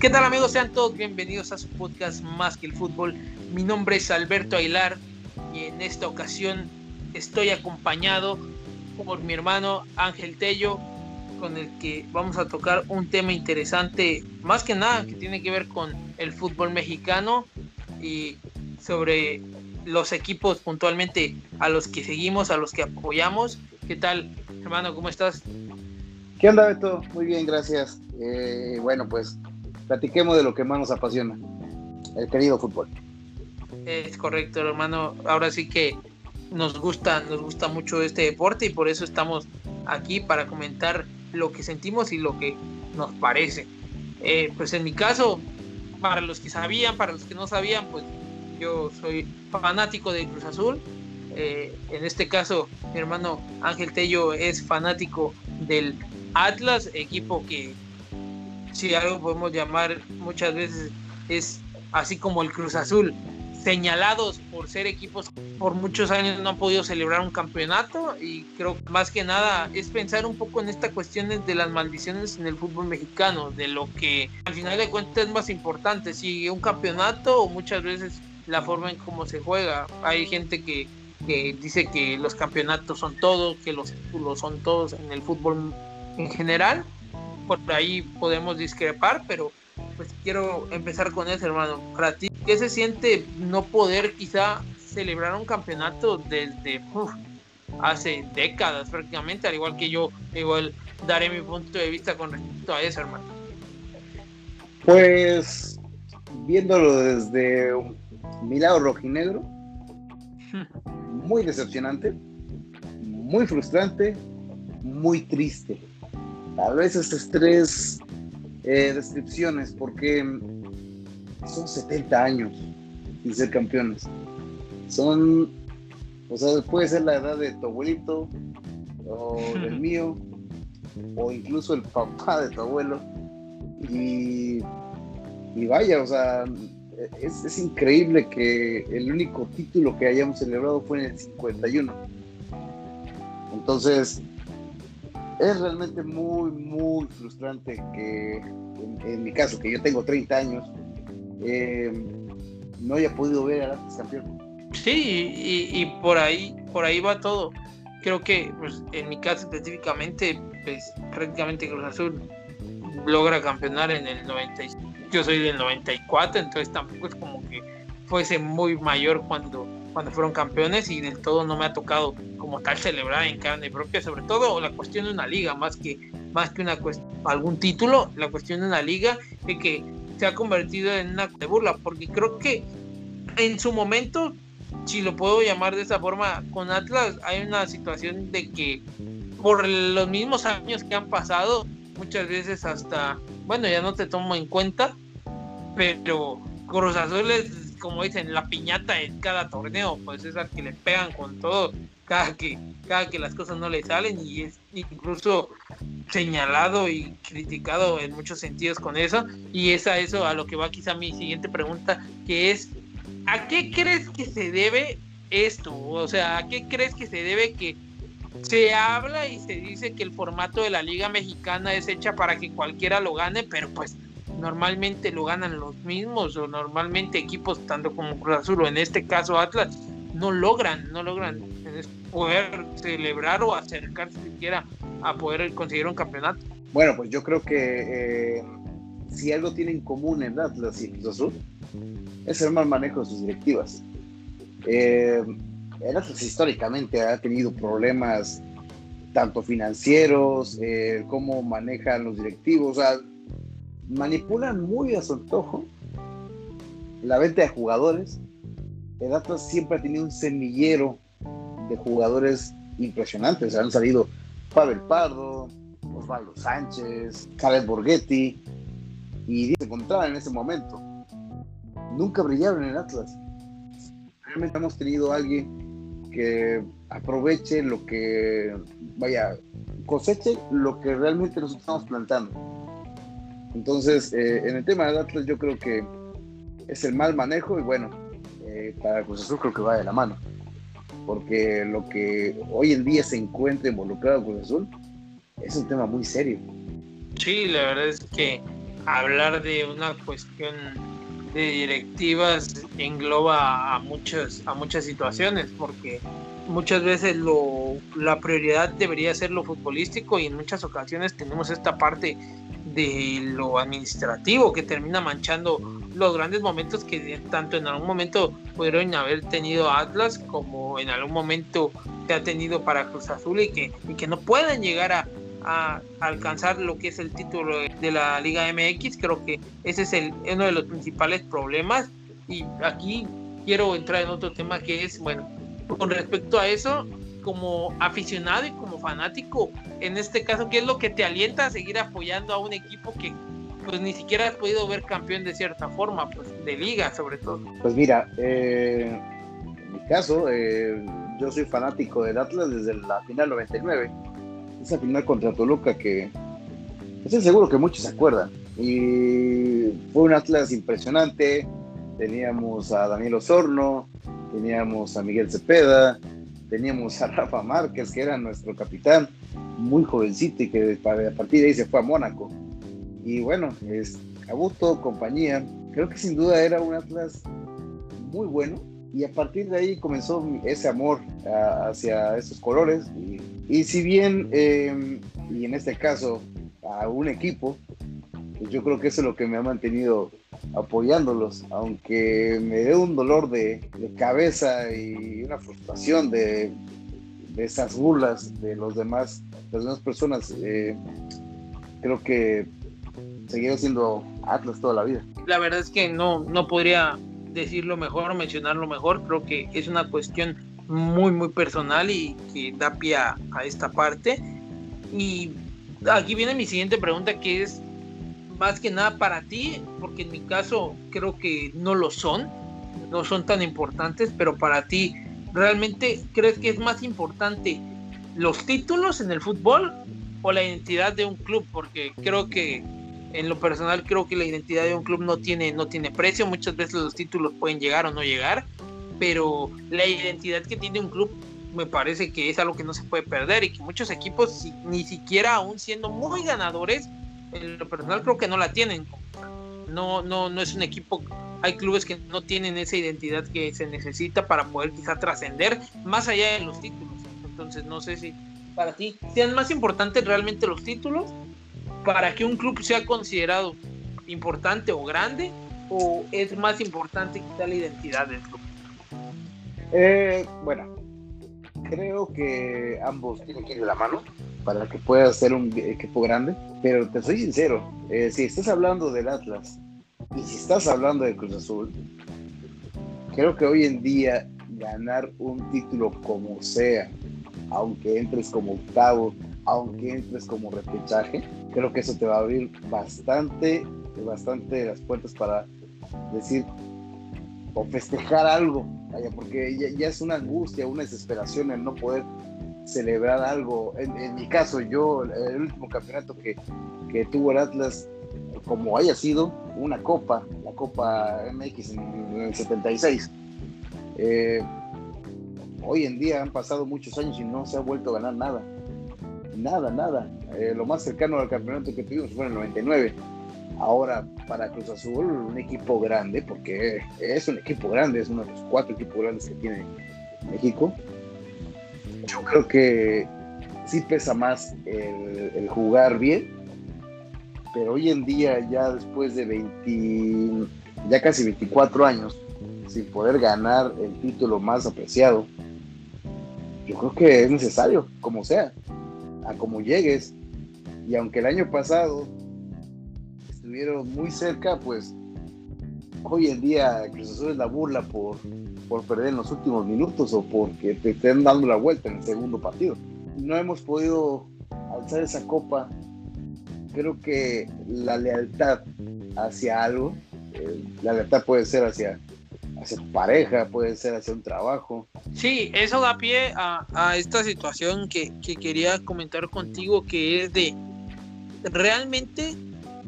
¿Qué tal amigos? Sean todos bienvenidos a su podcast Más que el Fútbol. Mi nombre es Alberto Aguilar y en esta ocasión estoy acompañado por mi hermano Ángel Tello, con el que vamos a tocar un tema interesante, más que nada que tiene que ver con el fútbol mexicano y sobre los equipos puntualmente a los que seguimos, a los que apoyamos. ¿Qué tal, hermano? ¿Cómo estás? ¿Qué onda, Beto? Muy bien, gracias. Eh, bueno, pues platiquemos de lo que más nos apasiona, el querido fútbol. Es correcto, hermano. Ahora sí que nos gusta, nos gusta mucho este deporte y por eso estamos aquí para comentar lo que sentimos y lo que nos parece. Eh, pues en mi caso, para los que sabían, para los que no sabían, pues yo soy fanático de Cruz Azul. Eh, en este caso, mi hermano Ángel Tello es fanático del Atlas, equipo que si algo podemos llamar muchas veces es así como el Cruz Azul, señalados por ser equipos por muchos años no han podido celebrar un campeonato y creo que más que nada es pensar un poco en esta cuestión de las maldiciones en el fútbol mexicano, de lo que al final de cuentas es más importante, si un campeonato o muchas veces la forma en cómo se juega. Hay gente que, que dice que los campeonatos son todos, que los títulos son todos en el fútbol en general por ahí podemos discrepar, pero pues quiero empezar con eso, hermano. Para ti, ¿qué se siente no poder quizá celebrar un campeonato desde hace décadas prácticamente, al igual que yo, igual daré mi punto de vista con respecto a eso, hermano? Pues viéndolo desde mi lado rojinegro, muy decepcionante, muy frustrante, muy triste a veces es tres eh, descripciones, porque son 70 años sin ser campeones. Son, o sea, puede ser la edad de tu abuelito, o del mío, o incluso el papá de tu abuelo. Y, y vaya, o sea, es, es, increíble que el único título que hayamos celebrado fue en el 51. Entonces, es realmente muy, muy frustrante que, en, mi caso, que yo tengo 30 años, eh, no haya podido ver a Atlas campeón. Sí, y, por ahí, por ahí va todo. Creo que, pues, en mi caso específicamente, pues, prácticamente Cruz Azul logra campeonar en el 95. Yo soy del 94, entonces tampoco es como que fuese muy mayor cuando cuando fueron campeones y del todo no me ha tocado como tal celebrar en carne propia, sobre todo la cuestión de una liga, más que, más que una algún título, la cuestión de una liga que, que se ha convertido en una de burla, porque creo que en su momento, si lo puedo llamar de esa forma, con Atlas hay una situación de que por los mismos años que han pasado, muchas veces hasta, bueno, ya no te tomo en cuenta, pero Cruz Azul es como dicen, la piñata en cada torneo, pues es al que le pegan con todo cada que, cada que las cosas no le salen y es incluso señalado y criticado en muchos sentidos con eso. Y es a eso a lo que va quizá mi siguiente pregunta, que es, ¿a qué crees que se debe esto? O sea, ¿a qué crees que se debe que se habla y se dice que el formato de la Liga Mexicana es hecha para que cualquiera lo gane, pero pues normalmente lo ganan los mismos o normalmente equipos tanto como Cruz Azul o en este caso Atlas no logran, no logran poder celebrar o acercarse siquiera a poder conseguir un campeonato. Bueno, pues yo creo que eh, si algo tiene en común en Atlas y Cruz Azul es el mal manejo de sus directivas. Eh, el Atlas históricamente ha tenido problemas tanto financieros, eh, cómo manejan los directivos, o sea, manipulan muy a su antojo la venta de jugadores. El Atlas siempre ha tenido un semillero de jugadores impresionantes. Han salido Pavel Pardo, Osvaldo Sánchez, Caleb Borghetti, y se encontraban en ese momento. nunca brillaron en Atlas. Realmente hemos tenido alguien que aproveche lo que, vaya, coseche lo que realmente nos estamos plantando. Entonces, eh, en el tema de Atlas yo creo que es el mal manejo y bueno, eh, para Cruz Azul creo que va de la mano. Porque lo que hoy en día se encuentra involucrado Cruz Azul es un tema muy serio. Sí, la verdad es que hablar de una cuestión de directivas engloba a muchas, a muchas situaciones, porque muchas veces lo, la prioridad debería ser lo futbolístico y en muchas ocasiones tenemos esta parte de lo administrativo que termina manchando los grandes momentos que tanto en algún momento pudieron haber tenido Atlas como en algún momento se ha tenido para Cruz Azul y que, y que no pueden llegar a, a alcanzar lo que es el título de la Liga MX. Creo que ese es el, uno de los principales problemas. Y aquí quiero entrar en otro tema que es, bueno, con respecto a eso, como aficionado y como fanático, en este caso, ¿qué es lo que te alienta a seguir apoyando a un equipo que pues ni siquiera has podido ver campeón de cierta forma, pues de liga sobre todo? Pues mira, eh, en mi caso, eh, yo soy fanático del Atlas desde la final 99 esa final contra Toluca que estoy seguro que muchos se acuerdan. Y fue un Atlas impresionante. Teníamos a Daniel Osorno, teníamos a Miguel Cepeda, teníamos a Rafa Márquez, que era nuestro capitán, muy jovencito y que a partir de ahí se fue a Mónaco. Y bueno, es Cabuto, compañía. Creo que sin duda era un Atlas muy bueno y a partir de ahí comenzó ese amor hacia esos colores y, si bien em, y en este caso a un equipo pues yo creo que eso es lo que me ha mantenido apoyándolos aunque me dé un dolor de, cabeza y una frustración de, de, esas burlas de los demás las demás personas eh, creo que seguiré siendo Atlas toda la vida la verdad es que no no podría decirlo mejor o mencionarlo mejor, creo que es una cuestión muy, muy personal y que da pie a, esta parte. Y aquí viene mi siguiente pregunta, que es más que nada para ti, porque en mi caso creo que no lo son, no son tan importantes, pero para ti, ¿realmente crees que es más importante los títulos en el fútbol o la identidad de un club? Porque creo que en lo personal creo que la identidad de un club no tiene, no tiene precio, muchas veces los títulos pueden llegar o no llegar, pero la identidad que tiene un club me parece que es algo que no se puede perder y que muchos equipos ni siquiera aún siendo muy ganadores, en lo personal creo que no la tienen. No, no, no es un equipo, hay clubes que no tienen esa identidad que se necesita para poder quizá trascender más allá de los títulos. Entonces no sé si para ti sean más importantes realmente los títulos para que un club sea considerado importante o grande o es más importante quitar la identidad del club? Eh, bueno, creo que ambos tienen que ir de la mano para que pueda ser un equipo grande, pero te soy sincero, eh, si estás hablando del Atlas y si estás hablando de Cruz Azul, creo que hoy en día ganar un título como sea, aunque entres como octavo, aunque entres como repechaje, creo que eso te va a abrir bastante, bastante las puertas para decir o festejar algo, vaya, porque ya, es una angustia, una desesperación el no poder celebrar algo. En, mi caso, yo, el último campeonato que, que, tuvo el Atlas, como haya sido, una copa, la Copa MX en, el 76. Eh, hoy en día han pasado muchos años y no se ha vuelto a ganar nada nada, nada. Eh, lo más cercano al campeonato que tuvimos fue en el 99. Ahora, para Cruz Azul, un equipo grande, porque es un equipo grande, es uno de los cuatro equipos grandes que tiene México. Yo creo que sí pesa más el, jugar bien, pero hoy en día, ya después de 20, ya casi 24 años, sin poder ganar el título más apreciado, yo creo que es necesario, como sea a como llegues. Y aunque el año pasado estuvieron muy cerca, pues hoy en día Cruz Azul es la burla por, por perder en los últimos minutos o porque te estén dando la vuelta en el segundo partido. No hemos podido alzar esa copa. Creo que la lealtad hacia algo eh, la lealtad puede ser hacia, tu pareja, puede ser hacia un trabajo. Sí, eso da pie a, esta situación que, quería comentar contigo, que es de realmente,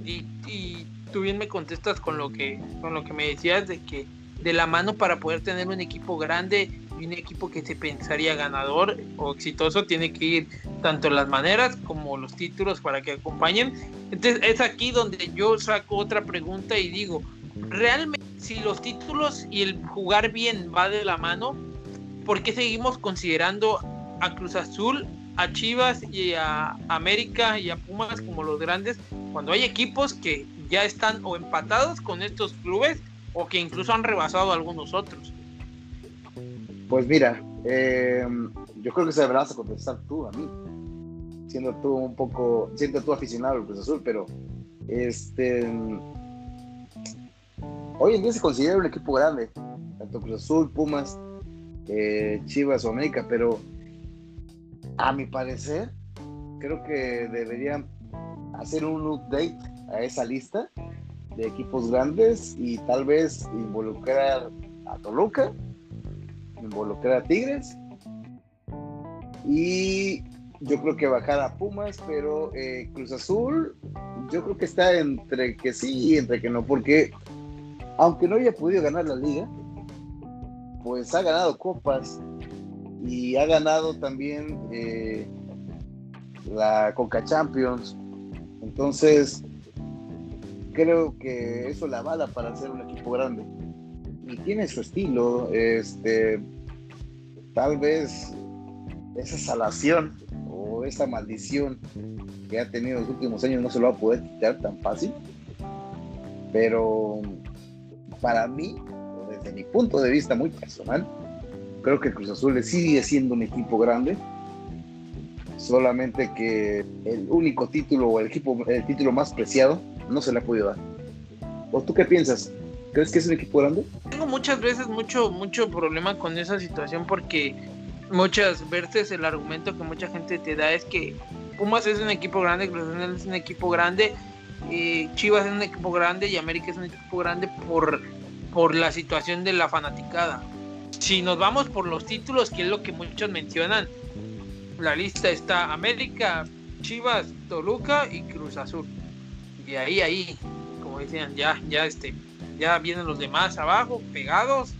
y, y, tú bien me contestas con lo que, con lo que me decías de que de la mano para poder tener un equipo grande y un equipo que se pensaría ganador o exitoso tiene que ir tanto las maneras como los títulos para que acompañen. Entonces es aquí donde yo saco otra pregunta y digo, realmente si los títulos y el jugar bien va de la mano, ¿por qué seguimos considerando a Cruz Azul, a Chivas y a América y a Pumas como los grandes cuando hay equipos que ya están o empatados con estos clubes o que incluso han rebasado algunos otros? Pues mira, eh, yo creo que se deberás contestar tú a mí, siendo tú un poco, siendo tú aficionado al Cruz Azul, pero este hoy en día se considera un equipo grande, tanto Cruz Azul, Pumas, eh, Chivas o América, pero a mi parecer creo que deberían hacer un update a esa lista de equipos grandes y tal vez involucrar a Toluca, involucrar a Tigres y yo creo que bajar a Pumas, pero eh, Cruz Azul yo creo que está entre que sí y entre que no, porque aunque no haya podido ganar la liga, pues ha ganado copas y ha ganado también eh, la Coca Champions. Entonces, creo que eso la bala para ser un equipo grande. Y tiene su estilo, este, tal vez esa salación o esa maldición que ha tenido en los últimos años no se lo va a poder quitar tan fácil. Pero para mí, desde mi punto de vista muy personal, creo que Cruz Azul sigue siendo un equipo grande. Solamente que el único título o el equipo, el título más preciado no se le ha podido dar. ¿O tú qué piensas? ¿Crees que es un equipo grande? Tengo muchas veces mucho, mucho problema con esa situación porque muchas veces el argumento que mucha gente te da es que Pumas es un equipo grande, Cruz es un equipo grande, eh, Chivas es un equipo grande y América es un equipo grande por, por la situación de la fanaticada. Si nos vamos por los títulos, que es lo que muchos mencionan, la lista está América, Chivas, Toluca y Cruz Azul y ahí, ahí, como decían, ya, ya, este, ya vienen los demás abajo, pegados,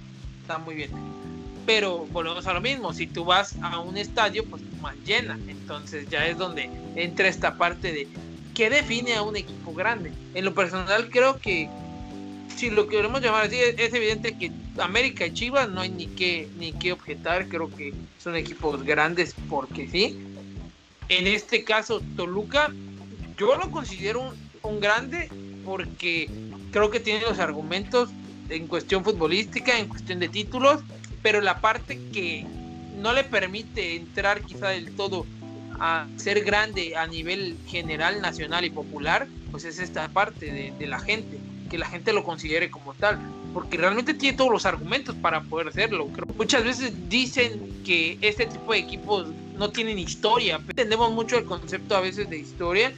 está muy bien. Pero volvemos a lo mismo, si tú vas a un estadio, pues más llena, entonces ya es donde entra esta parte de qué define a un equipo grande. En lo personal creo que si lo queremos llamar así, es, evidente que América y Chivas no hay ni qué, ni qué objetar, creo que son equipos grandes porque sí. En este caso, Toluca, yo lo considero un grande porque creo que tiene los argumentos en cuestión futbolística, en cuestión de títulos, pero la parte que no le permite entrar quizá del todo a ser grande a nivel general, nacional y popular, pues es esta parte de, de, la gente, que la gente lo considere como tal, porque realmente tiene todos los argumentos para poder hacerlo. Muchas veces dicen que este tipo de equipos no tienen historia, entendemos mucho el concepto a veces de historia,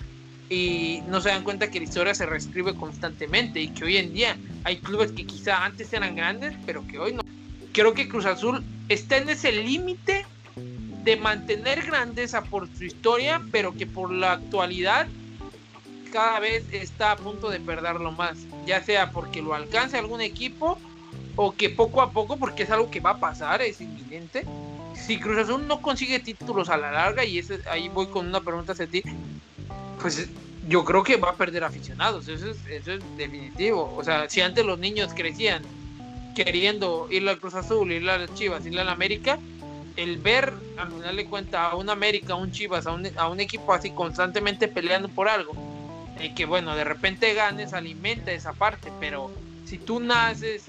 y no se dan cuenta que la historia se reescribe constantemente y que hoy en día hay clubes que quizá antes eran grandes, pero que hoy no. Creo que Cruz Azul está en ese límite de mantener grandeza por su historia, pero que por la actualidad cada vez está a punto de perderlo más, ya sea porque lo alcance algún equipo o que poco a poco, porque es algo que va a pasar, es inminente. Si Cruz Azul no consigue títulos a la larga, y ese, ahí voy con una pregunta hacia ti, pues yo creo que va a perder aficionados, eso es, eso es definitivo. O sea, si antes los niños crecían queriendo ir al Cruz Azul, ir a las Chivas, ir a la América, el ver, al final de cuenta, a un América, a un Chivas, a un, a un equipo así constantemente peleando por algo, y que bueno, de repente ganes, alimenta esa parte, pero si tú naces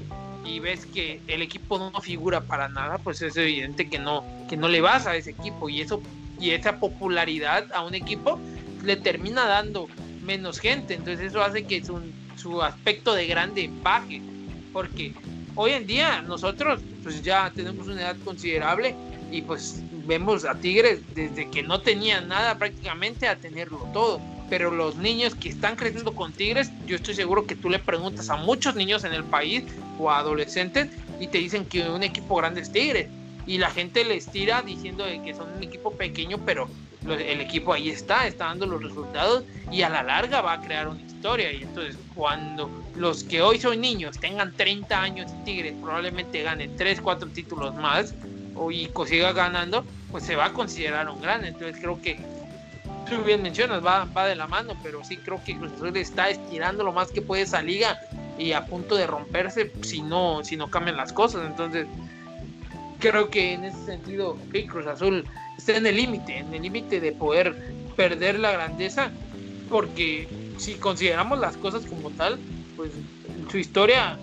y ves que el equipo no figura para nada, pues es evidente que no, que no le vas a ese equipo y eso y esa popularidad a un equipo le termina dando menos gente. Entonces eso hace que su, su aspecto de grande baje. Porque hoy en día nosotros pues ya tenemos una edad considerable y pues vemos a Tigres desde que no tenía nada prácticamente a tenerlo todo. pero los niños que están creciendo con Tigres, yo estoy seguro que tú le preguntas a muchos niños en el país o a adolescentes y te dicen que un equipo grande es Tigres. Y la gente les tira diciendo que son un equipo pequeño, pero el equipo ahí está, está dando los resultados y a la larga va a crear una historia. Y entonces cuando los que hoy son niños tengan 30 años y Tigres probablemente ganen 3, 4 títulos más o, y siga ganando, pues se va a considerar un gran. Entonces creo que tú bien mencionas, va, va de la mano, pero sí creo que Cruz Azul está estirando lo más que puede esa liga y a punto de romperse si no, si no cambian las cosas. Entonces creo que en ese sentido Cruz Azul está en el límite, en el límite de poder perder la grandeza, porque si consideramos las cosas como tal, pues su historia,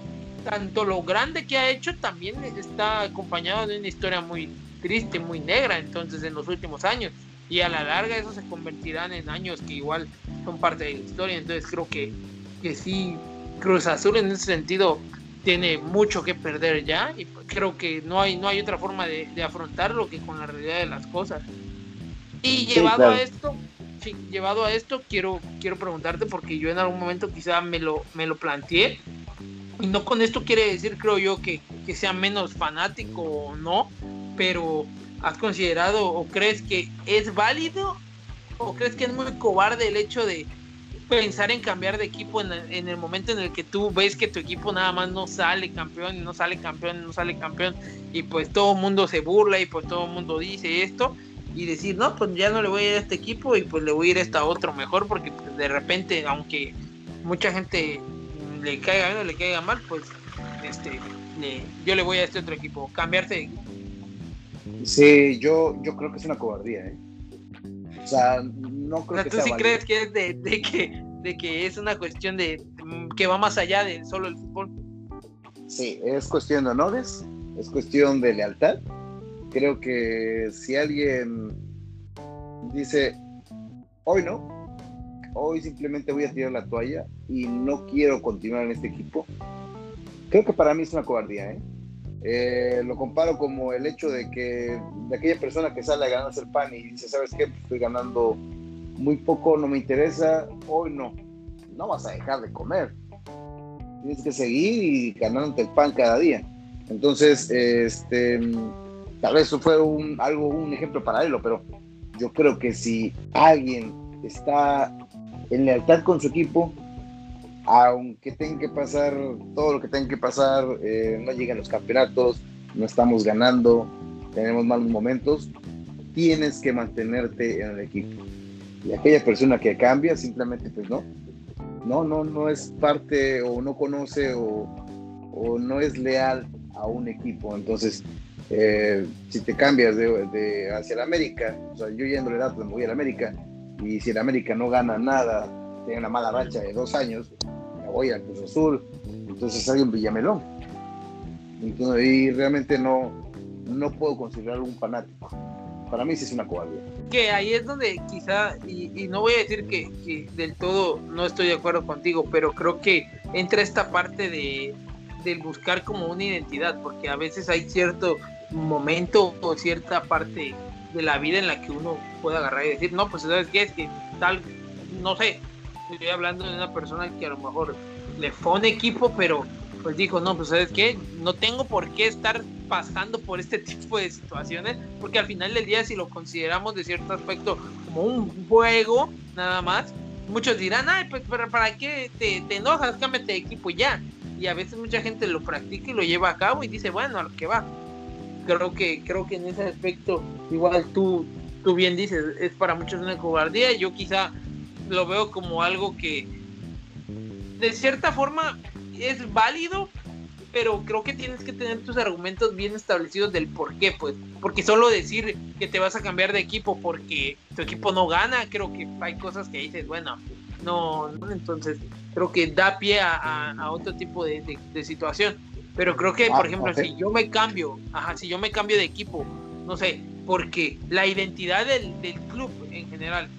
tanto lo grande que ha hecho, también está acompañado de una historia muy triste, muy negra, entonces en los últimos años. Y a la larga eso se convertirán en años que igual son parte de la historia. Entonces creo que, que sí, Cruz Azul en ese sentido tiene mucho que perder ya y creo que no hay no hay otra forma de, afrontarlo que con la realidad de las cosas y llevado a esto llevado a esto quiero quiero preguntarte porque yo en algún momento quizá me lo me lo planteé y no con esto quiere decir creo yo que, que sea menos fanático o no pero has considerado o crees que es válido o crees que es muy cobarde el hecho de pensar en cambiar de equipo en el, momento en el que tú ves que tu equipo nada más no sale campeón, no sale campeón, no sale campeón, y pues todo el mundo se burla y pues todo el mundo dice esto, y decir, no, pues ya no le voy a ir a este equipo y pues le voy a ir a este otro mejor, porque de repente, aunque mucha gente le caiga bien o le caiga mal, pues este, yo le voy a este otro equipo, cambiarse de equipo. Sí, yo, yo creo que es una cobardía, ¿eh? O sea, no creo que ¿Tú sí crees que es de, que, de que es una cuestión de que va más allá de solo el fútbol? Sí, es cuestión de honores, es cuestión de lealtad. Creo que si alguien dice, hoy no, hoy simplemente voy a tirar la toalla y no quiero continuar en este equipo, creo que para mí es una cobardía, ¿eh? Eh, lo comparo como el hecho de que de aquella persona que sale a el pan y dice, ¿sabes qué? Estoy ganando muy poco, no me interesa, hoy no. No vas a dejar de comer. Tienes que seguir y ganándote el pan cada día. Entonces, este, tal vez eso fue un, algo, un ejemplo paralelo, pero yo creo que si alguien está en lealtad con su equipo, aunque tenga que pasar todo lo que tenga que pasar, eh, no llegan los campeonatos, no estamos ganando, tenemos malos momentos, tienes que mantenerte en el equipo. Y aquella persona que cambia, simplemente pues no, no, no, no es parte o no conoce o, o no es leal a un equipo. Entonces, eh, si te cambias de, hacia el América, o sea, yo yéndole datos me voy al América, y si el América no gana nada, tiene una mala racha de dos años, me voy al Cruz Azul, entonces hay un Villamelón. Entonces, y realmente no, no puedo considerarlo un fanático. Para mí sí es una cobardía. Que ahí es donde quizá, y, no voy a decir que, que, del todo no estoy de acuerdo contigo, pero creo que entra esta parte de, del buscar como una identidad, porque a veces hay cierto momento o cierta parte de la vida en la que uno puede agarrar y decir, no, pues sabes qué es que tal, no sé, estoy hablando de una persona que a lo mejor le fue un equipo, pero pues dijo, no, pues sabes qué, no tengo por qué estar pasando por este tipo de situaciones, porque al final del día si lo consideramos de cierto aspecto como un juego nada más, muchos dirán, ay, pues para qué te, te enojas, cámbiate de equipo ya. Y a veces mucha gente lo practica y lo lleva a cabo y dice, bueno, a lo que va. Creo que, creo que en ese aspecto, igual tú, tú bien dices, es para muchos una cobardía. Yo quizá lo veo como algo que de cierta forma es válido, pero creo que tienes que tener tus argumentos bien establecidos del por qué, pues, porque solo decir que te vas a cambiar de equipo porque tu equipo no gana, creo que hay cosas que dices, bueno, no, entonces creo que da pie a, otro tipo de, situación. Pero creo que, por ah, ejemplo, si yo me cambio, ajá, si yo me cambio de equipo, no sé, porque la identidad del, del club en general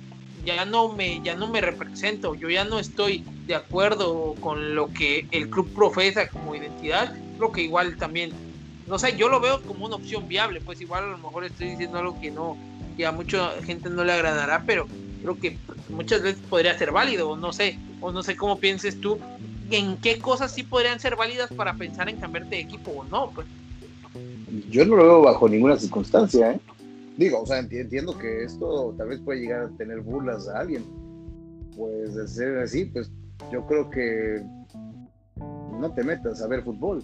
ya no me ya no me represento, yo ya no estoy de acuerdo con lo que el club profesa como identidad, creo que igual también, no sé, yo lo veo como una opción viable, pues igual a lo mejor estoy diciendo algo que no, que a mucha gente no le agradará, pero creo que muchas veces podría ser válido, o no sé, o no sé cómo pienses tú, en qué cosas sí podrían ser válidas para pensar en cambiarte de equipo o no, pues. Yo no lo veo bajo ninguna circunstancia, ¿eh? Digo, o sea, entiendo que esto tal vez puede llegar a tener burlas a alguien. Pues de ser así, pues yo creo que no te metas a ver fútbol.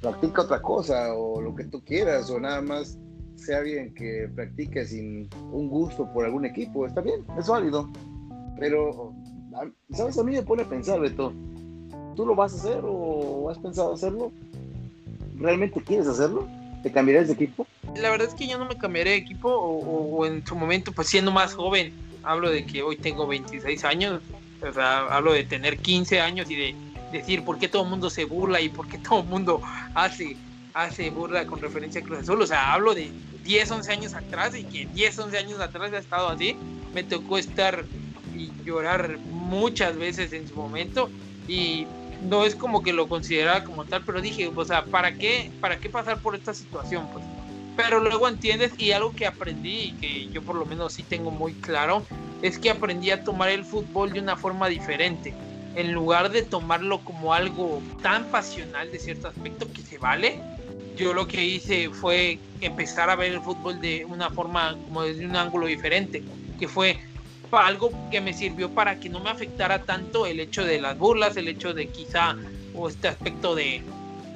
Practica otra cosa o lo que tú quieras o nada más sea alguien que practique sin un gusto por algún equipo. Está bien, es válido. Pero, ¿sabes? A mí me pone a pensar, Beto. ¿Tú lo vas a hacer o has pensado hacerlo? ¿Realmente quieres hacerlo? ¿Te cambiarías de equipo? La verdad es que yo no me cambiaré de equipo o, en su momento, pues siendo más joven, hablo de que hoy tengo 26 años, o sea, hablo de tener 15 años y de decir por qué todo el mundo se burla y por qué todo el mundo hace, hace burla con referencia a Cruz Azul. O sea, hablo de 10, 11 años atrás y que 10, 11 años atrás ha estado así. Me tocó estar y llorar muchas veces en su momento y no es como que lo consideraba como tal, pero dije, o sea, ¿para qué, para qué pasar por esta situación? Pues pero luego entiendes y algo que aprendí y que yo por lo menos sí tengo muy claro es que aprendí a tomar el fútbol de una forma diferente en lugar de tomarlo como algo tan pasional de cierto aspecto que se vale yo lo que hice fue empezar a ver el fútbol de una forma como desde un ángulo diferente que fue algo que me sirvió para que no me afectara tanto el hecho de las burlas el hecho de quizá o este aspecto de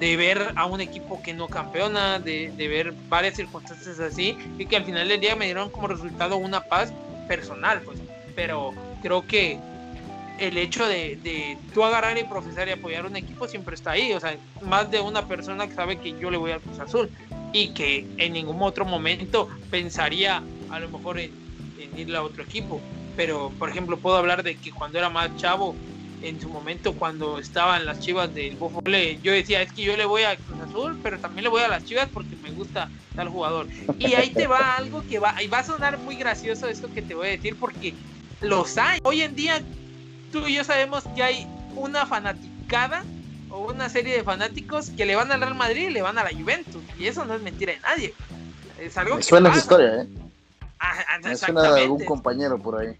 de ver a un equipo que no campeona, de, ver varias circunstancias así, y que al final del día me dieron como resultado una paz personal, pues. Pero creo que el hecho de, de tú agarrar y profesar y apoyar un equipo siempre está ahí. O sea, más de una persona que sabe que yo le voy al Cruz Azul y que en ningún otro momento pensaría a lo mejor en, en irle a otro equipo. Pero, por ejemplo, puedo hablar de que cuando era más chavo, en su momento cuando estaban las chivas del Bofole, yo decía, es que yo le voy a Cruz Azul, pero también le voy a las chivas porque me gusta tal jugador. Y ahí te va algo que va, y va a sonar muy gracioso esto que te voy a decir porque los hay. Hoy en día tú y yo sabemos que hay una fanaticada o una serie de fanáticos que le van al Real Madrid y le van a la Juventus. Y eso no es mentira de nadie. Es algo me suena esa historia, ¿eh? Ah, ah, me suena de algún compañero por ahí.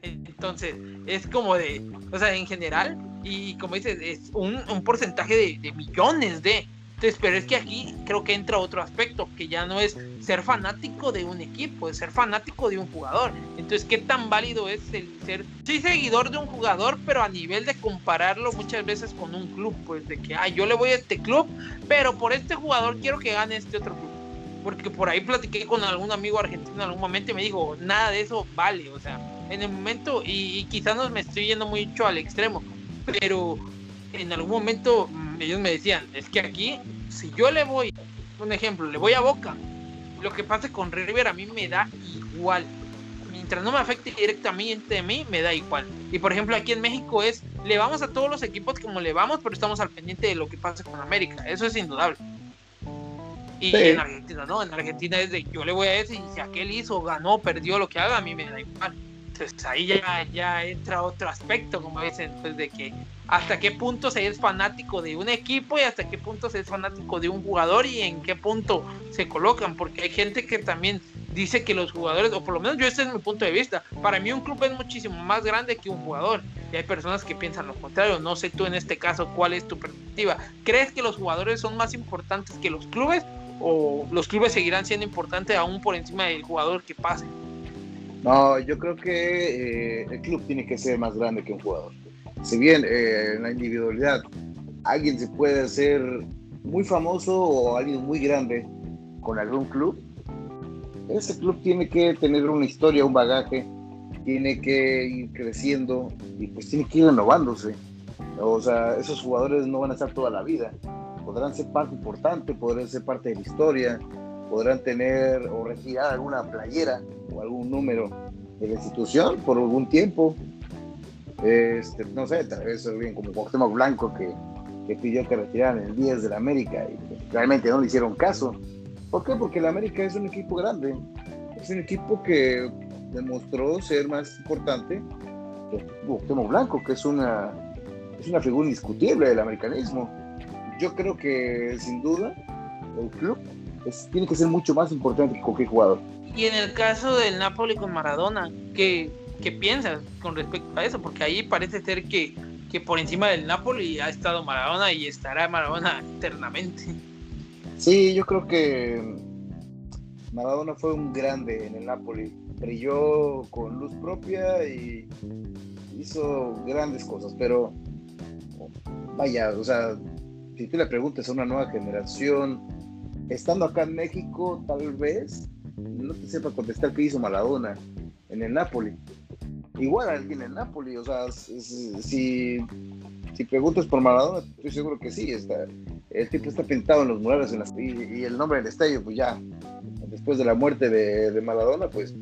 Entonces, es como de, o sea, en general, y como dices, es un, porcentaje de, millones de. Entonces, pero es que aquí creo que entra otro aspecto, que ya no es ser fanático de un equipo, es ser fanático de un jugador. Entonces, ¿qué tan válido es el ser, sí, seguidor de un jugador, pero a nivel de compararlo muchas veces con un club? Pues de que, ah, yo le voy a este club, pero por este jugador quiero que gane este otro club porque por ahí platiqué con algún amigo argentino en algún momento y me dijo, nada de eso vale, o sea, en el momento, y, quizás no me estoy yendo mucho al extremo, pero en algún momento ellos me decían, es que aquí, si yo le voy, un ejemplo, le voy a Boca, lo que pase con River a mí me da igual. Mientras no me afecte directamente a mí, me da igual. Y por ejemplo, aquí en México es, le vamos a todos los equipos como le vamos, pero estamos al pendiente de lo que pase con América. Eso es indudable. Y en Argentina no, en Argentina es de yo le voy a decir, si aquel hizo, ganó, perdió, lo que haga, a mí me da igual. Entonces ahí ya, ya entra otro aspecto, como dicen, pues de que hasta qué punto se es fanático de un equipo y hasta qué punto se es fanático de un jugador y en qué punto se colocan, porque hay gente que también dice que los jugadores, o por lo menos yo este es mi punto de vista, para mí un club es muchísimo más grande que un jugador y hay personas que piensan lo contrario, no sé tú en este caso cuál es tu perspectiva, ¿crees que los jugadores son más importantes que los clubes o los clubes seguirán siendo importantes aún por encima del jugador que pase? No, yo creo que eh, el club tiene que ser más grande que un jugador. Si bien eh, en la individualidad alguien se puede hacer muy famoso o alguien muy grande con algún club, ese club tiene que tener una historia, un bagaje, tiene que ir creciendo y pues tiene que ir renovándose. O sea, esos jugadores no van a estar toda la vida. Podrán ser parte importante, podrán ser parte de la historia, podrán tener o retirar alguna playera o algún número de la institución por algún tiempo. Este, no sé, tal vez bien como Cuauhtémoc Blanco que, que pidió que retiraran el 10 de la América y realmente no le hicieron caso. ¿Por qué? Porque la América es un equipo grande, es un equipo que demostró ser más importante que Cuauhtémoc Blanco, que es una, es una figura indiscutible del americanismo. Yo creo que sin duda el club tiene que ser mucho más importante que cualquier jugador. Y en el caso del Napoli con Maradona, ¿qué, qué piensas con respecto a eso? Porque ahí parece ser que, que por encima del Napoli ha estado Maradona y estará Maradona eternamente. Sí, yo creo que Maradona fue un grande en el Napoli. Brilló con luz propia y hizo grandes cosas, pero vaya, o sea, si tú le preguntas a una nueva generación, estando acá en México, tal vez no te sepa contestar qué hizo Maradona en el Napoli. Igual alguien en Napoli, o sea, si, si preguntas por Maradona, estoy seguro que sí, está, el tipo está pintado en los murales y, el nombre del estadio, pues ya, después de la muerte de, de Maradona, pues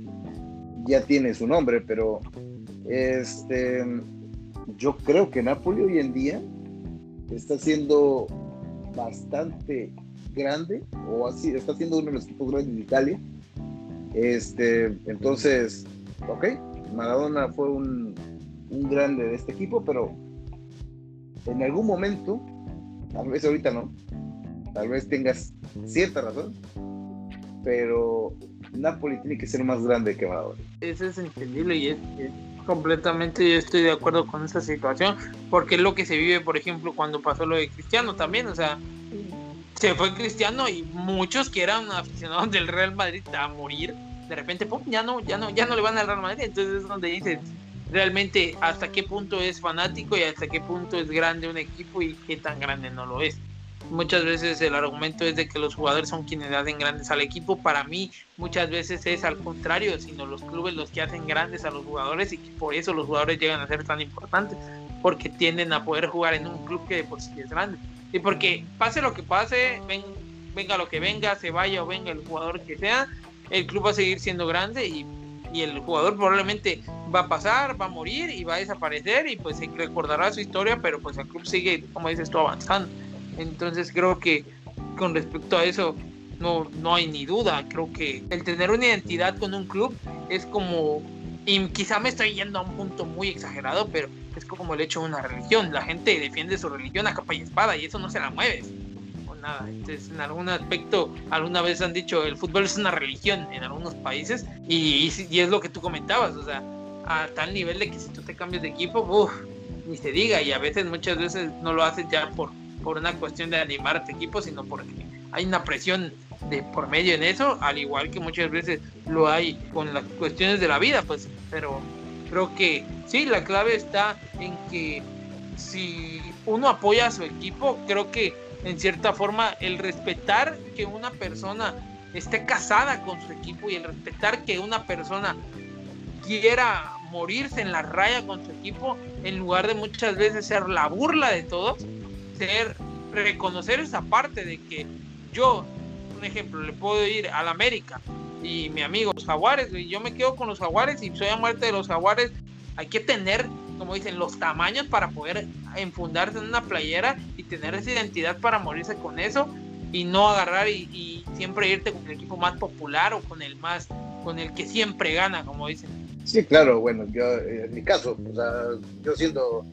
ya tiene su nombre, pero este, yo creo que Napoli hoy en día está siendo bastante grande, o así, está siendo uno de los equipos grandes de Italia. Este, entonces, ok, Maradona fue un, un grande de este equipo, pero en algún momento, tal vez ahorita no, tal vez tengas cierta razón, pero Napoli tiene que ser más grande que Maradona. Eso es entendible y es, completamente yo estoy de acuerdo con esa situación, porque es lo que se vive, por ejemplo, cuando pasó lo de Cristiano también, o sea, se fue Cristiano y muchos que eran aficionados del Real Madrid a morir, de repente, pum, ya no, ya no, ya no le van al Real Madrid, entonces es donde dices realmente hasta qué punto es fanático y hasta qué punto es grande un equipo y qué tan grande no lo es muchas veces el argumento es de que los jugadores son quienes hacen grandes al equipo. Para mí, muchas veces es al contrario, sino los clubes los que hacen grandes a los jugadores y por eso los jugadores llegan a ser tan importantes, porque tienden a poder jugar en un club que de por sí es grande. Y porque pase lo que pase, venga lo que venga, se vaya o venga el jugador que sea, el club va a seguir siendo grande y, y el jugador probablemente va a pasar, va a morir y va a desaparecer y pues se recordará su historia, pero pues el club sigue, como dices tú, avanzando. Entonces creo que con respecto a eso no, no hay ni duda. Creo que el tener una identidad con un club es como, y quizá me estoy yendo a un punto muy exagerado, pero es como el hecho de una religión. La gente defiende su religión a capa y espada y eso no se la mueves. O nada. Entonces, en algún aspecto, alguna vez han dicho el fútbol es una religión en algunos países y, y, es lo que tú comentabas. O sea, a tal nivel de que si tú te cambias de equipo, uff, ni se diga. Y a veces, muchas veces no lo haces ya por por una cuestión de animar a este equipo, sino porque hay una presión de por medio en eso, al igual que muchas veces lo hay con las cuestiones de la vida, pues, pero creo que sí, la clave está en que si uno apoya a su equipo, creo que en cierta forma el respetar que una persona esté casada con su equipo y el respetar que una persona quiera morirse en la raya con su equipo en lugar de muchas veces ser la burla de todos, reconocer esa parte de que yo, un ejemplo, le puedo ir al América y mi amigo los Jaguares, y yo me quedo con los Jaguares y soy a muerte de los Jaguares, hay que tener, como dicen, los tamaños para poder enfundarse en una playera y tener esa identidad para morirse con eso y no agarrar y, siempre irte con el equipo más popular o con el más, con el que siempre gana, como dicen. Sí, claro, bueno, yo en mi caso, yo siendo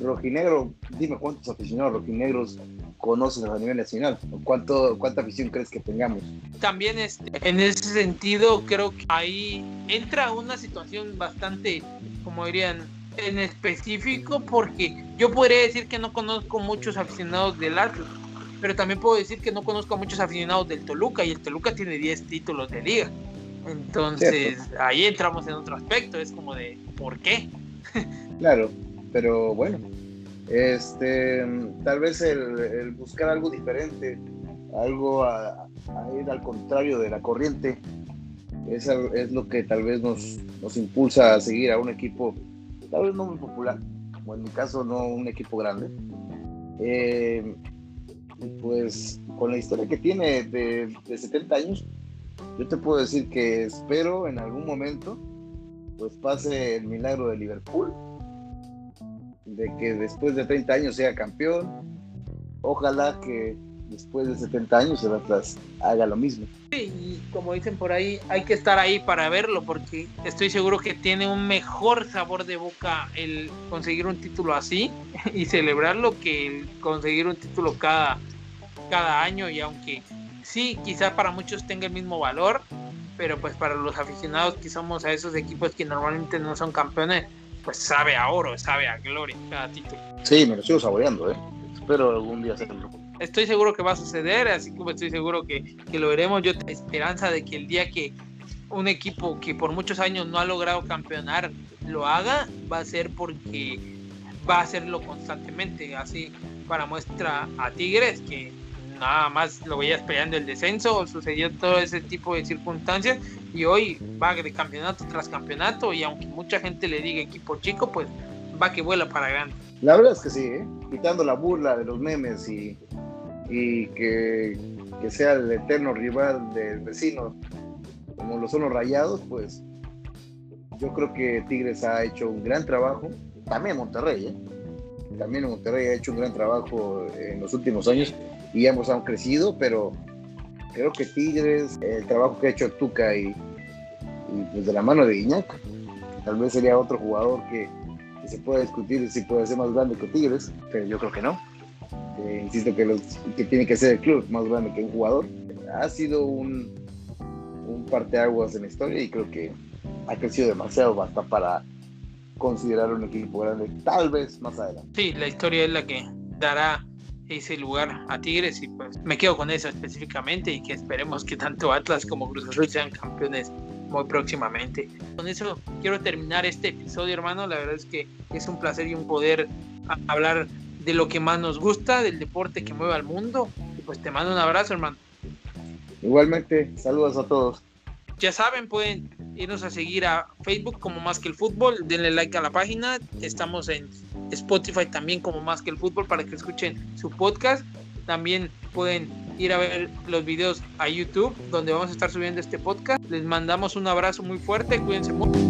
rojinegro, dime cuántos aficionados rojinegros conoces a nivel nacional, ¿Cuánto, cuánta afición crees que tengamos. También este, en ese sentido creo que ahí entra una situación bastante, como dirían, en específico, porque yo podría decir que no conozco muchos aficionados del Atlas, pero también puedo decir que no conozco a muchos aficionados del Toluca y el Toluca tiene 10 títulos de liga. Entonces ahí entramos en otro aspecto, es como de ¿por qué? Claro, pero bueno, este, tal vez el, buscar algo diferente, algo a, ir al contrario de la corriente, es, es lo que tal vez nos, nos impulsa a seguir a un equipo, tal vez no muy popular, o en mi caso no un equipo grande. Eh, pues con la historia que tiene de, de 70 años, yo te puedo decir que espero en algún momento pues pase el milagro de Liverpool de que después de 30 años sea campeón. Ojalá que después de 70 años el Atlas haga lo mismo. Y como dicen por ahí, hay que estar ahí para verlo porque estoy seguro que tiene un mejor sabor de boca el conseguir un título así y celebrarlo que el conseguir un título cada, cada año y aunque sí, quizás para muchos tenga el mismo valor, pero pues para los aficionados que somos a esos equipos que normalmente no son campeones, pues sabe a oro, sabe a gloria cada título. Sí, me lo sigo saboreando, ¿eh? Espero algún día hacerlo. Estoy seguro que va a suceder, así como estoy seguro que, que lo veremos. Yo tengo esperanza de que el día que un equipo que por muchos años no ha logrado campeonar lo haga, va a ser porque va a hacerlo constantemente. Así para muestra a Tigres, que nada más lo veía esperando el descenso, sucedió todo ese tipo de circunstancias y hoy va de campeonato tras campeonato y aunque mucha gente le diga equipo chico, pues va que vuela para grande. La verdad es que sí, ¿eh? quitando la burla de los memes y, y que, que sea el eterno rival del vecino, como lo son los rayados, pues yo creo que Tigres ha hecho un gran trabajo, también Monterrey, ¿eh? también Monterrey ha hecho un gran trabajo en los últimos años y ambos han crecido, pero creo que Tigres, el trabajo que ha hecho Tuca y, pues de la mano de Iñak, tal vez sería otro jugador que, se pueda discutir si puede ser más grande que Tigres, pero yo creo que no. Eh, insisto que, que tiene que ser el club más grande que un jugador. Ha sido un, un parteaguas en la historia y creo que ha crecido demasiado hasta para considerar un equipo grande, tal vez más adelante. Sí, la historia es la que dará ese lugar a Tigres y pues me quedo con eso específicamente y que esperemos que tanto Atlas como Cruz Azul sean campeones muy próximamente. Con eso quiero terminar este episodio, hermano. La verdad es que es un placer y un poder hablar de lo que más nos gusta, del deporte que mueve al mundo. Y pues te mando un abrazo, hermano. Igualmente, saludos a todos. Ya saben, pueden irnos a seguir a Facebook como Más que el Fútbol, denle like a la página, estamos en Spotify también como Más que el Fútbol para que escuchen su podcast, también pueden ir a ver los videos a YouTube donde vamos a estar subiendo este podcast, les mandamos un abrazo muy fuerte, cuídense mucho.